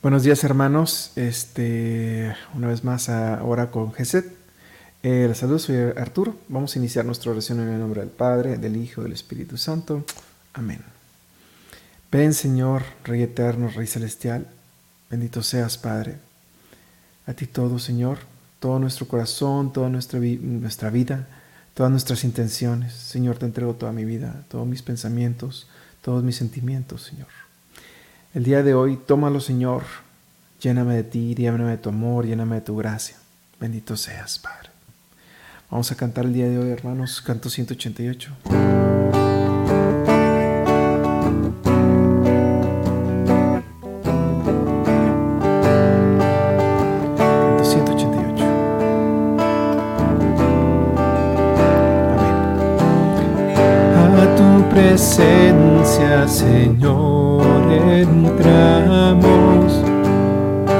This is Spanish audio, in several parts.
Buenos días hermanos, este, una vez más ahora con Geset. Eh, les saludo, soy Arturo. Vamos a iniciar nuestra oración en el nombre del Padre, del Hijo, del Espíritu Santo. Amén. Ven Señor, Rey eterno, Rey celestial, bendito seas Padre. A ti todo Señor, todo nuestro corazón, toda nuestra, nuestra vida, todas nuestras intenciones. Señor, te entrego toda mi vida, todos mis pensamientos, todos mis sentimientos, Señor. El día de hoy, tómalo, Señor. Lléname de ti, lléname de tu amor, lléname de tu gracia. Bendito seas, Padre. Vamos a cantar el día de hoy, hermanos, canto 188. Canto 188. Amén. A tu presencia, Señor entramos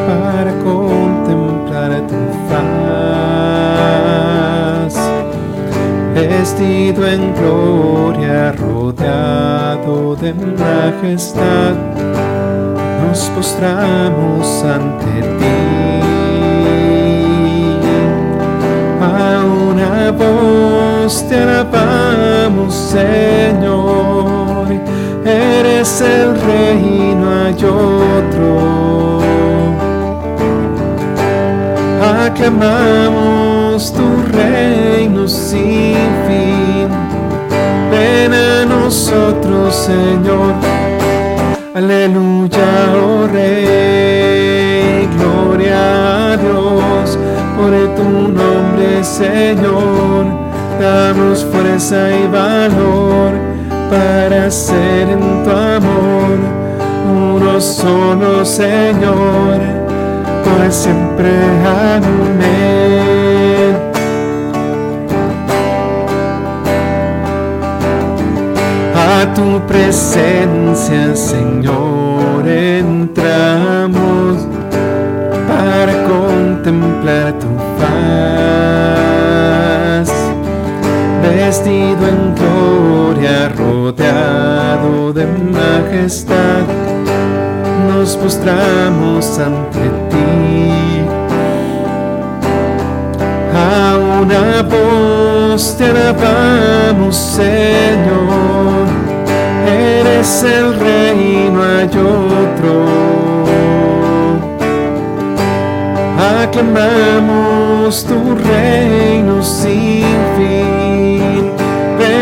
para contemplar tu faz, vestido en gloria, rodeado de majestad, nos postramos ante ti. A una voz te alabamos, Señor eres el rey, no hay otro. Aclamamos tu reino sin fin. Ven a nosotros, Señor. Aleluya, oh Rey. Gloria a Dios por tu nombre, Señor. Damos fuerza y valor para ser en tu amor uno solo, Señor, por siempre. Amén. A tu presencia, Señor, entramos para contemplar tu paz, vestido en gloria rodeado de majestad, nos postramos ante ti. A una voz te alabamos, Señor, eres el rey, no hay otro. Aclamamos tu reino sin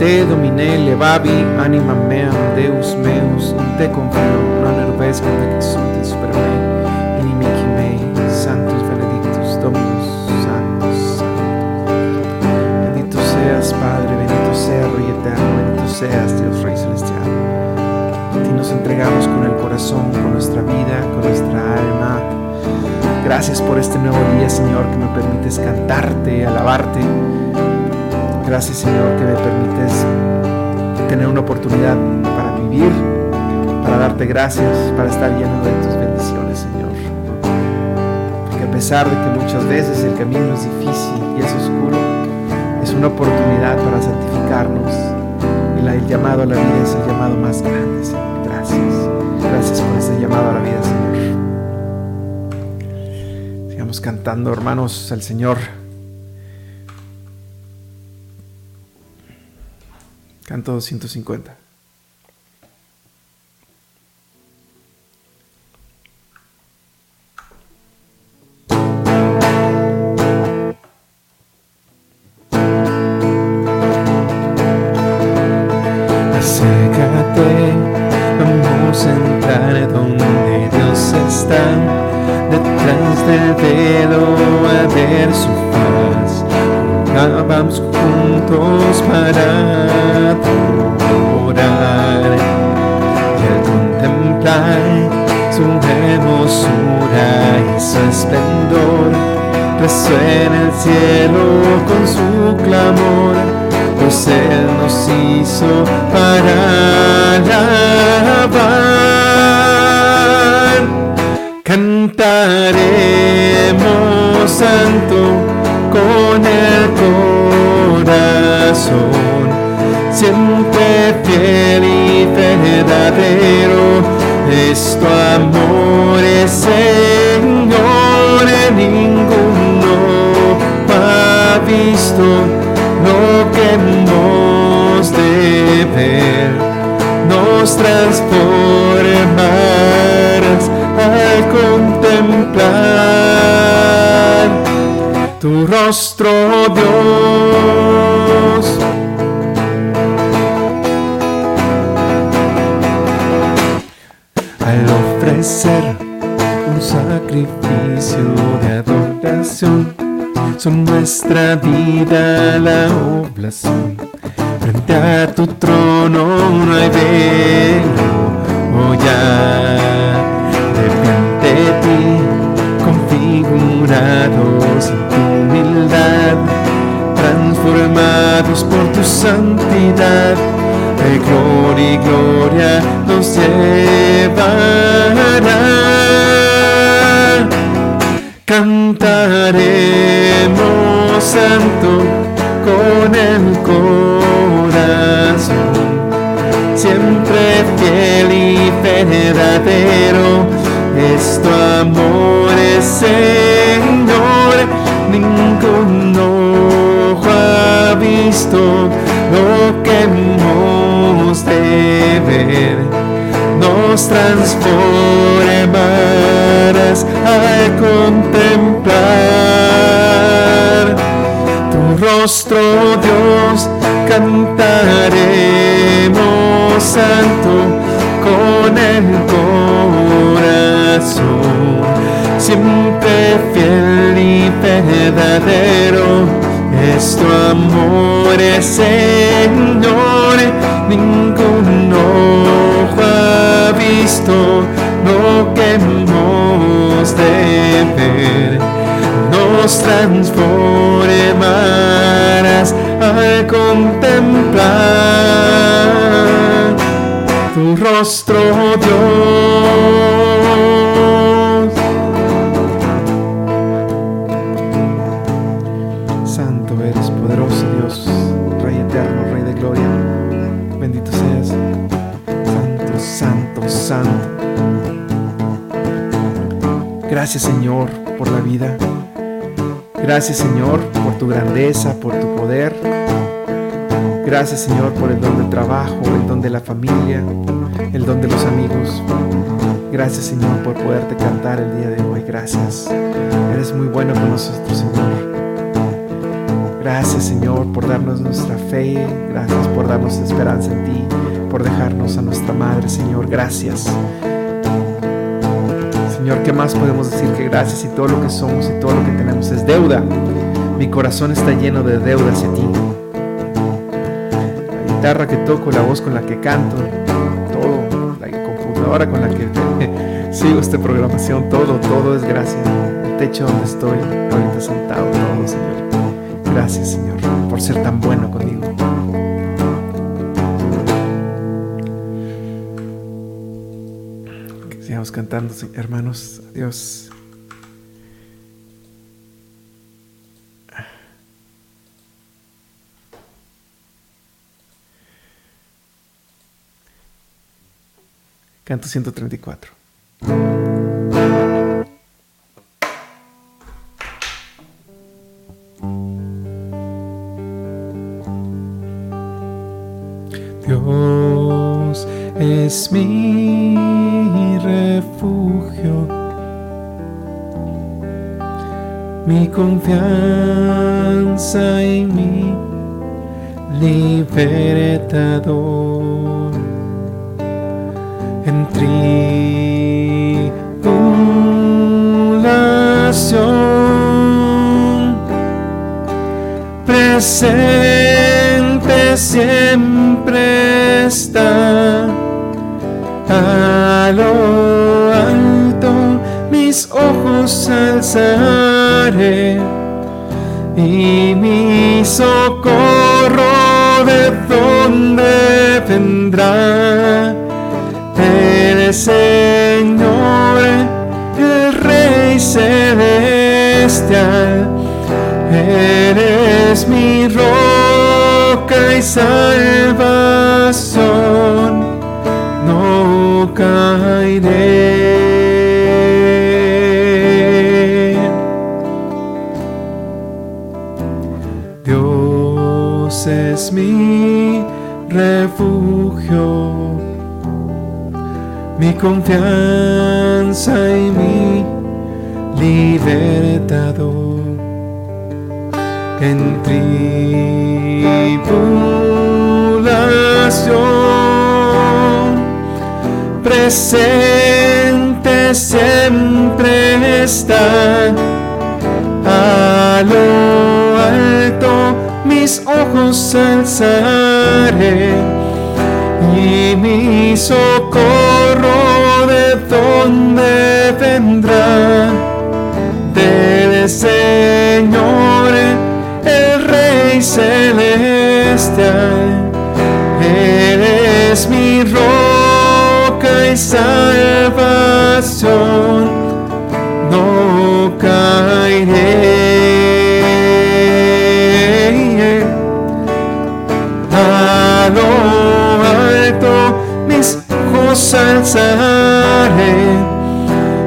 Te domine levavi anima meam Deus meus, in te confio, non erbes cum te exultis super me, inimici mei, santus benedictus, Dominus, santos, santos. Bendito seas, Padre, bendito seas, Rey eterno, bendito seas, Dios Rey celestial. A ti nos entregamos con el corazón, con nuestra vida, con nuestra alma. Gracias por este nuevo día, Señor, que me permites cantarte, alabarte. Gracias, Señor, que me permites tener una oportunidad para vivir, para darte gracias, para estar lleno de tus bendiciones, Señor. Porque a pesar de que muchas veces el camino es difícil y es oscuro, es una oportunidad para santificarnos. Y el llamado a la vida es el llamado más grande, Señor. Gracias. Gracias por ese llamado a la vida, Señor. Sigamos cantando, hermanos, al Señor. Canto 250. Acércate, vamos a donde Dios está, detrás del velo a ver su faz. Vamos juntos para adorar y al contemplar su hermosura y su esplendor, resuena el cielo con su clamor, pues Él nos hizo para alabar. Cantaremos santo con el corazón, siempre fiel y verdadero, es tu amor, es Señor, ninguno ha visto lo que hemos de ver, nos transformarás tu rostro, Dios. Al ofrecer un sacrificio de adoración, son nuestra vida la oblación. Frente a tu trono no hay velo, oh ya, de ti configurados por tu santidad, de gloria y gloria nos llevará. Cantaremos santo con el corazón siempre fiel y verdadero es tu amor, es Señor, nos transformarás al contemplar. Tu rostro, Dios, cantaremos santo con el corazón, siempre fiel y verdadero, es tu amor, Señor, ningún ojo visto lo que hemos de ver, nos transformarás al contemplar tu rostro, Dios. Gracias Señor por la vida. Gracias Señor por tu grandeza, por tu poder. Gracias Señor por el don del trabajo, el don de la familia, el don de los amigos. Gracias Señor por poderte cantar el día de hoy. Gracias. Eres muy bueno con nosotros Señor. Gracias Señor por darnos nuestra fe. Gracias por darnos esperanza en ti. Por dejarnos a nuestra Madre Señor. Gracias. Señor, ¿qué más podemos decir que gracias y todo lo que somos y todo lo que tenemos es deuda? Mi corazón está lleno de deuda hacia ti guitarra que toco, la voz con la que canto, todo, la computadora con la que sigo esta programación, todo, todo es gracias. El techo donde estoy, ahorita sentado, todo, Señor. Gracias, Señor, por ser tan bueno conmigo. Sigamos cantando, hermanos. Adiós. Canto 134. Dios es mi mi confianza y mi libertador. En tribulación presente siempre está a lo alto mis ojos alzaré y mi socorro de donde vendrá el Señor, el Rey celestial, eres mi roca y salvación, no caeré. Confianza y mi libertador. En tribulación presente siempre está a lo alto mis ojos alzaré y mi socorro de dónde vendrá del Señor el Rey celestial. Él es mi roca y salvación. No caeré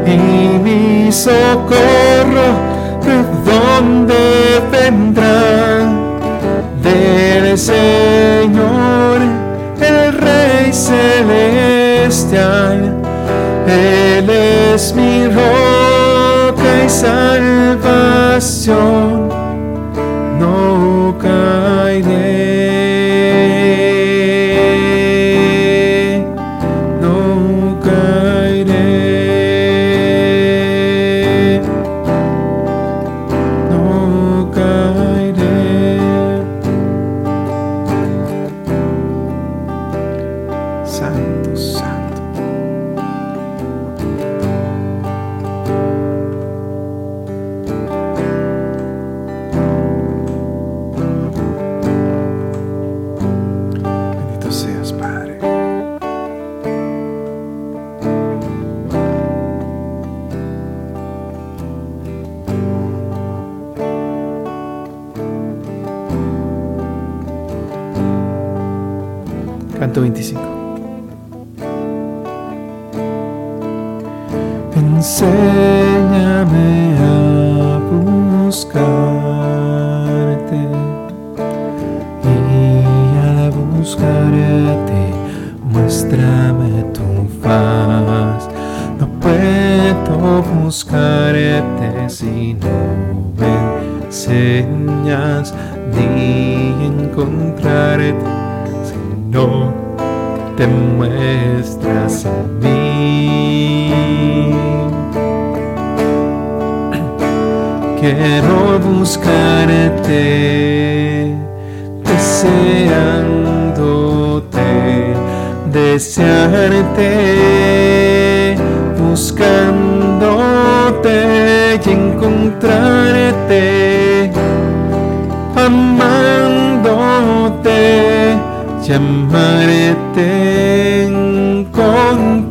y mi socorro de dónde vendrá del Señor el Rey celestial Él es mi roca y salvación 125. Quiero buscarte, deseándote, desearte, buscándote y encontrarte, amándote, llamarte, encontrándote.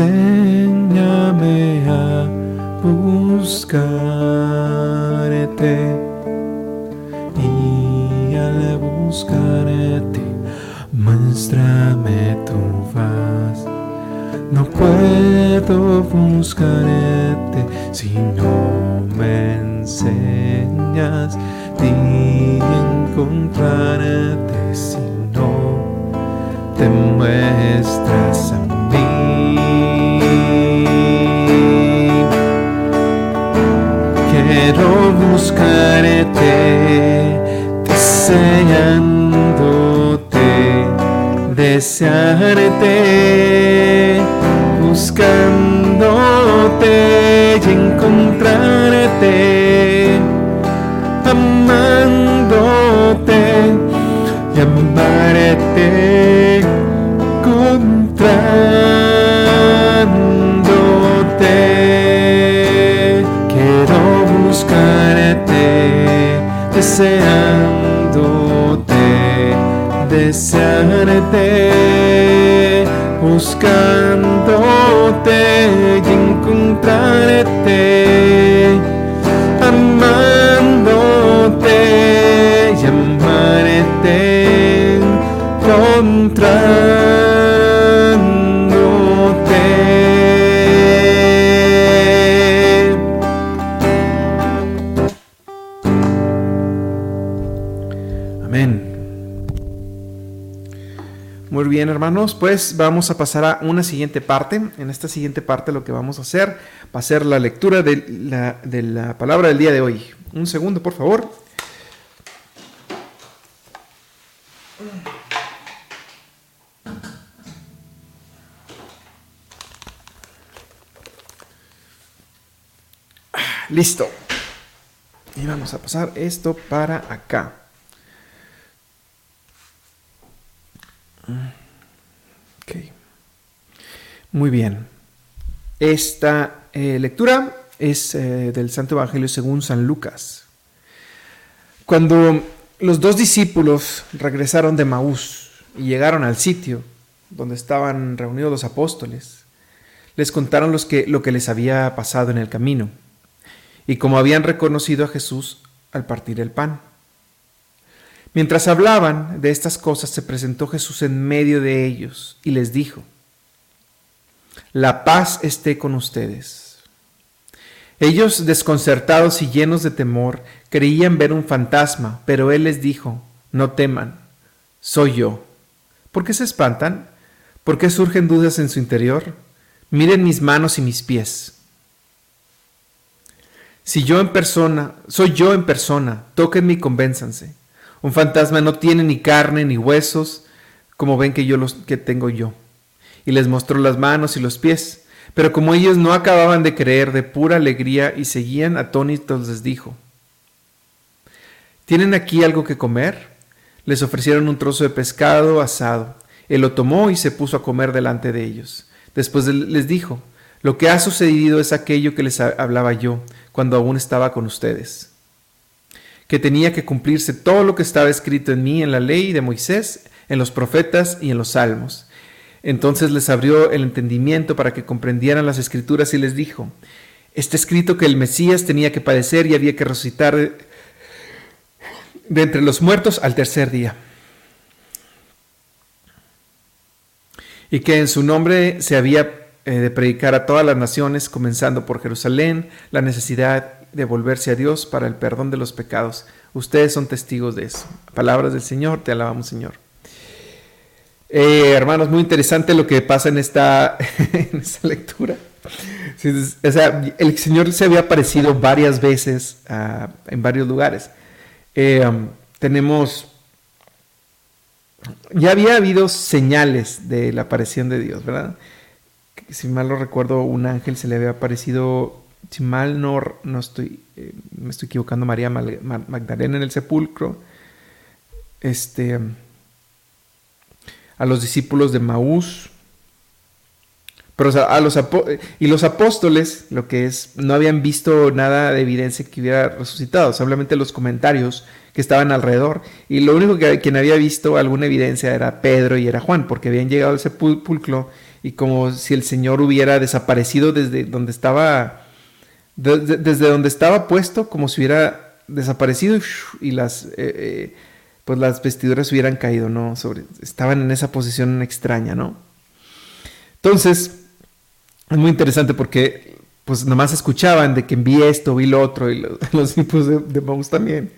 Enséñame a buscarte y al buscarte muéstrame tu faz. No puedo buscarte si no me enseñas ni encontrarte si no te muestras a. Quiero buscarte deseándote, desearte, buscándote y encontrarte, amándote y amarte, encontrándote. Buscándote hermanos, pues vamos a pasar a una siguiente parte. En esta siguiente parte lo que vamos a hacer va a ser la lectura de la, de la palabra del día de hoy. Un segundo, por favor. Listo. Y vamos a pasar esto para acá. Muy bien. Esta eh, lectura es eh, del Santo Evangelio según San Lucas. Cuando los dos discípulos regresaron de Maús y llegaron al sitio donde estaban reunidos los apóstoles, les contaron los que, lo que les había pasado en el camino y cómo habían reconocido a Jesús al partir el pan. Mientras hablaban de estas cosas, se presentó Jesús en medio de ellos y les dijo, La paz esté con ustedes. Ellos, desconcertados y llenos de temor, creían ver un fantasma, pero él les dijo, No teman, soy yo. ¿Por qué se espantan? ¿Por qué surgen dudas en su interior? Miren mis manos y mis pies. Si yo en persona, soy yo en persona, tóquenme y convénzanse. Un fantasma no tiene ni carne ni huesos, como ven que yo los que tengo yo. Y les mostró las manos y los pies. Pero como ellos no acababan de creer de pura alegría y seguían atónitos, les dijo: ¿Tienen aquí algo que comer? Les ofrecieron un trozo de pescado asado. Él lo tomó y se puso a comer delante de ellos. Después les dijo: Lo que ha sucedido es aquello que les hablaba yo cuando aún estaba con ustedes que tenía que cumplirse todo lo que estaba escrito en mí en la ley de Moisés, en los profetas y en los salmos. Entonces les abrió el entendimiento para que comprendieran las escrituras y les dijo, está escrito que el Mesías tenía que padecer y había que resucitar de entre los muertos al tercer día. Y que en su nombre se había eh, de predicar a todas las naciones, comenzando por Jerusalén, la necesidad de volverse a Dios para el perdón de los pecados. Ustedes son testigos de eso. Palabras del Señor, te alabamos Señor. Eh, hermanos, muy interesante lo que pasa en esta, en esta lectura. O sea, el Señor se había aparecido varias veces uh, en varios lugares. Eh, um, tenemos, ya había habido señales de la aparición de Dios, ¿verdad? Si mal no recuerdo, un ángel se le había aparecido si mal no, no estoy, eh, me estoy equivocando, María Magdalena en el sepulcro, este, a los discípulos de Maús, pero a los y los apóstoles, lo que es, no habían visto nada de evidencia que hubiera resucitado, simplemente los comentarios que estaban alrededor. Y lo único que quien había visto alguna evidencia era Pedro y era Juan, porque habían llegado al sepulcro y como si el Señor hubiera desaparecido desde donde estaba desde donde estaba puesto, como si hubiera desaparecido y, las, eh, eh, pues las vestiduras hubieran caído, ¿no? Sobre, estaban en esa posición extraña, ¿no? Entonces, es muy interesante porque pues nomás escuchaban de que vi esto, vi lo otro, y los, los tipos de, de también.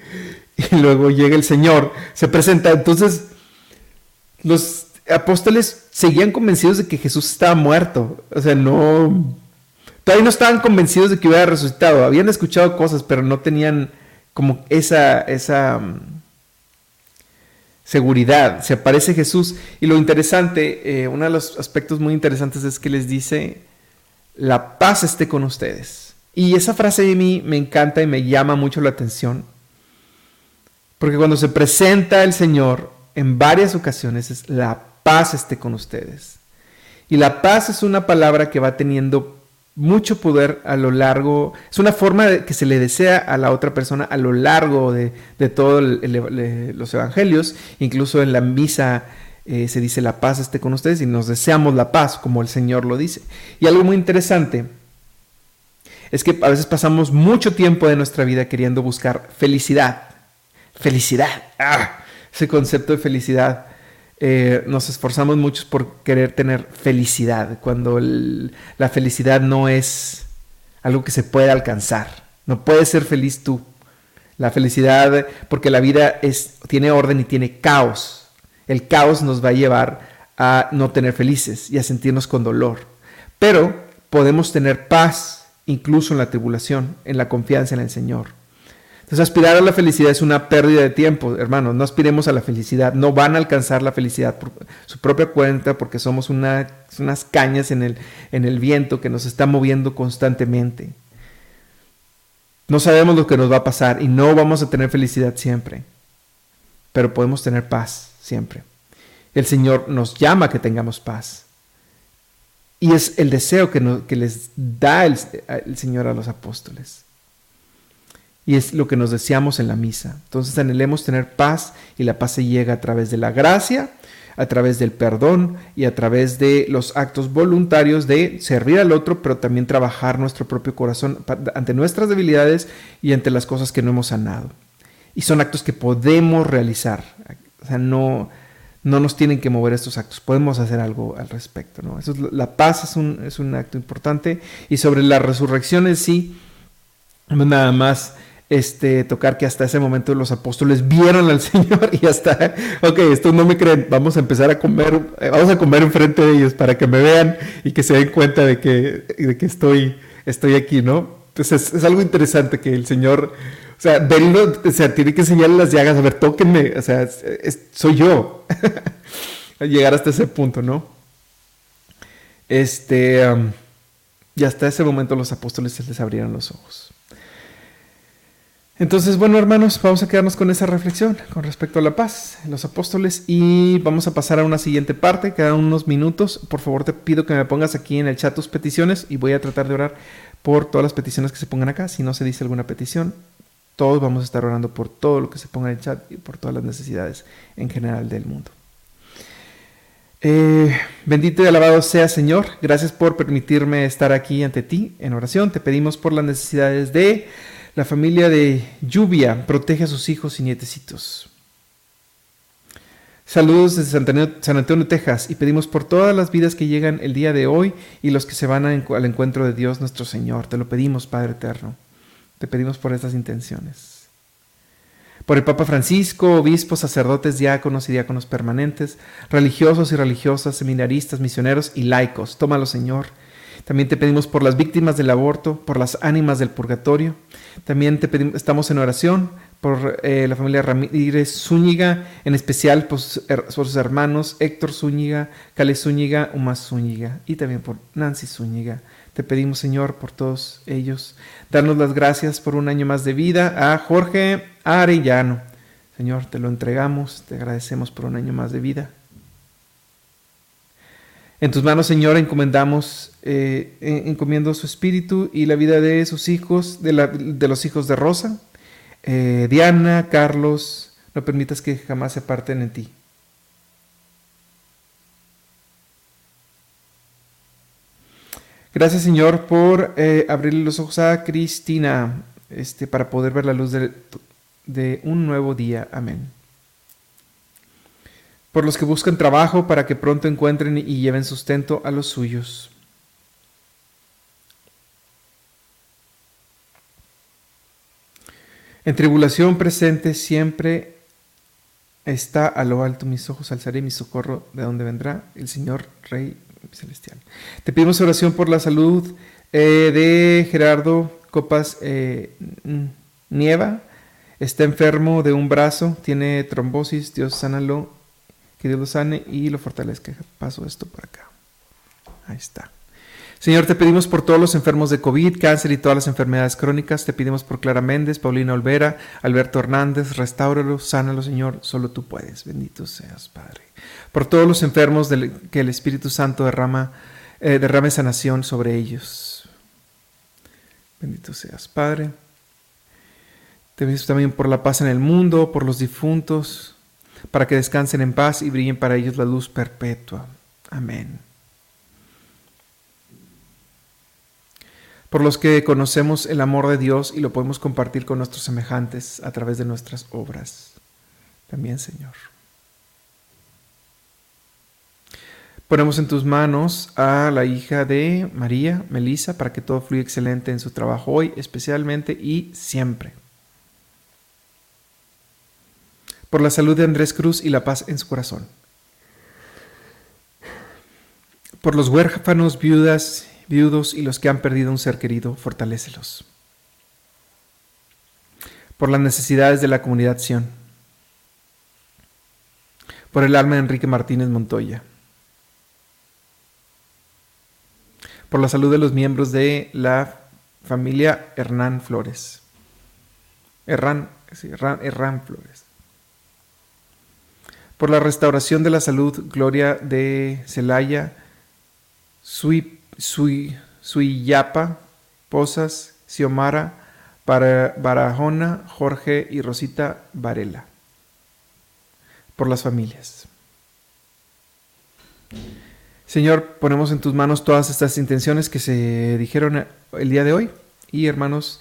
Y luego llega el Señor, se presenta. Entonces, los apóstoles seguían convencidos de que Jesús estaba muerto. O sea, no. Todavía no estaban convencidos de que hubiera resucitado. Habían escuchado cosas, pero no tenían como esa, esa seguridad. Se aparece Jesús. Y lo interesante, eh, uno de los aspectos muy interesantes es que les dice: La paz esté con ustedes. Y esa frase de mí me encanta y me llama mucho la atención. Porque cuando se presenta el Señor en varias ocasiones es la paz esté con ustedes. Y la paz es una palabra que va teniendo mucho poder a lo largo, es una forma de, que se le desea a la otra persona a lo largo de, todos los evangelios, incluso en la misa eh, se dice la paz esté con ustedes y nos deseamos la paz, como el Señor lo dice. Y algo muy interesante es que a veces pasamos mucho tiempo de nuestra vida queriendo buscar felicidad. Felicidad. ¡Ah! Ese concepto de felicidad eh, nos esforzamos mucho por querer tener felicidad, cuando la felicidad no es algo que se puede alcanzar. No puedes ser feliz tú. La felicidad, porque la vida es, tiene orden y tiene caos. El caos nos va a llevar a no tener felices y a sentirnos con dolor. Pero podemos tener paz incluso en la tribulación, en la confianza en el Señor. Entonces, aspirar a la felicidad es una pérdida de tiempo, hermanos. No aspiremos a la felicidad. No van a alcanzar la felicidad por su propia cuenta porque somos unas cañas en el, en el viento que nos está moviendo constantemente. No sabemos lo que nos va a pasar y no vamos a tener felicidad siempre, pero podemos tener paz siempre. El Señor nos llama a que tengamos paz. Y es el deseo que, que les da el Señor a los apóstoles y es lo que nos deseamos en la misa. Entonces anhelemos tener paz y la paz se llega a través de la gracia, a través del perdón y a través de los actos voluntarios de servir al otro, pero también trabajar nuestro propio corazón ante nuestras debilidades y ante las cosas que no hemos sanado. Y son actos que podemos realizar. O sea, no, no nos tienen que mover estos actos, podemos hacer algo al respecto. ¿no? Eso es, la paz es un, es un acto importante. Y sobre la resurrección en sí, nada más este, tocar que hasta ese momento los apóstoles vieron al Señor y hasta, ok, estos no me creen, vamos a empezar a comer, eh, vamos a comer enfrente de ellos para que me vean y que se den cuenta de que, de que estoy, estoy aquí, ¿no? Entonces es, algo interesante que el Señor, o sea, verlo, o sea, tiene que enseñarle las llagas, a ver, tóquenme, o sea, soy yo. Llegar hasta ese punto, ¿no? Este, y hasta ese momento los apóstoles se les abrieron los ojos. Entonces, bueno, hermanos, vamos a quedarnos con esa reflexión con respecto a la paz, los apóstoles, y vamos a pasar a una siguiente parte, quedan unos minutos. Por favor, te pido que me pongas aquí en el chat tus peticiones y voy a tratar de orar por todas las peticiones que se pongan acá. Si no se dice alguna petición, todos vamos a estar orando por todo lo que se ponga en el chat y por todas las necesidades en general del mundo. Eh, bendito y alabado sea Señor, gracias por permitirme estar aquí ante ti en oración. Te pedimos por las necesidades de la familia de Lluvia protege a sus hijos y nietecitos. Saludos desde San Antonio, Texas, y pedimos por todas las vidas que llegan el día de hoy y los que se van al encuentro de Dios nuestro Señor. Te lo pedimos, Padre Eterno. Te pedimos por estas intenciones. Por el Papa Francisco, obispos, sacerdotes, diáconos y diáconos permanentes, religiosos y religiosas, seminaristas, misioneros y laicos. Tómalo, Señor. También te pedimos por las víctimas del aborto, por las ánimas del purgatorio. También te pedimos, estamos en oración por eh, la familia Ramírez Zúñiga, en especial por, sus hermanos Héctor Zúñiga, Cale Zúñiga, Uma Zúñiga y también por Nancy Zúñiga. Te pedimos, Señor, por todos ellos. Darnos las gracias por un año más de vida a Jorge Arellano. Señor, te lo entregamos, te agradecemos por un año más de vida. En tus manos, Señor, encomendamos, eh, encomiendo su espíritu y la vida de sus hijos, de, los hijos de Rosa, eh, Diana, Carlos, no permitas que jamás se parten en ti. Gracias, Señor, por eh, abrirle los ojos a Cristina este, para poder ver la luz de un nuevo día. Amén. Por los que buscan trabajo para que pronto encuentren y lleven sustento a los suyos. En tribulación presente siempre está a lo alto mis ojos, alzaré mi socorro de donde vendrá el Señor Rey Celestial. Te pedimos oración por la salud eh, de Gerardo Copas eh, Nieva. Está enfermo de un brazo, tiene trombosis, Dios sánalo, que Dios lo sane y lo fortalezca. Paso esto por acá. Ahí está. Señor, te pedimos por todos los enfermos de COVID, cáncer y todas las enfermedades crónicas. Te pedimos por Clara Méndez, Paulina Olvera, Alberto Hernández. Restáuralo, sánalo, Señor. Solo tú puedes. Bendito seas, Padre. Por todos los enfermos que el Espíritu Santo derrama, eh, derrame sanación sobre ellos. Bendito seas, Padre. Te pedimos también por la paz en el mundo, por los difuntos, para que descansen en paz y brillen para ellos la luz perpetua. Amén. por los que conocemos el amor de Dios y lo podemos compartir con nuestros semejantes a través de nuestras obras. También, Señor. Ponemos en tus manos a la hija de María, Melisa, para que todo fluya excelente en su trabajo hoy, especialmente y siempre. Por la salud de Andrés Cruz y la paz en su corazón. Por los huérfanos, viudas viudos y los que han perdido un ser querido, fortalécelos. Por las necesidades de la comunidad Sion. Por el alma de Enrique Martínez Montoya. Por la salud de los miembros de la familia Hernán Flores. Hernán, Hernán, Flores. Por la restauración de la salud, Gloria de Celaya, Sweep Suiyapa, Posas, Xiomara, Barajona, Jorge y Rosita Varela. Por las familias. Señor, ponemos en tus manos todas estas intenciones que se dijeron el día de hoy. Y hermanos,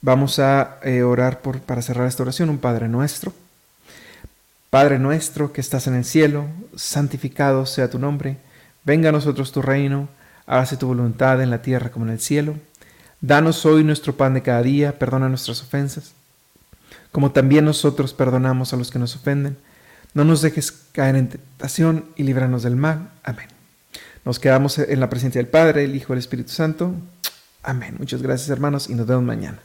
vamos a eh, orar por, para cerrar esta oración, un Padre nuestro. Padre nuestro que estás en el cielo, santificado sea tu nombre. Venga a nosotros tu reino hágase tu voluntad en la tierra como en el cielo. Danos hoy nuestro pan de cada día, perdona nuestras ofensas, como también nosotros perdonamos a los que nos ofenden. No nos dejes caer en tentación y líbranos del mal. Amén. Nos quedamos en la presencia del Padre, el Hijo y el Espíritu Santo. Amén. Muchas gracias hermanos y nos vemos mañana.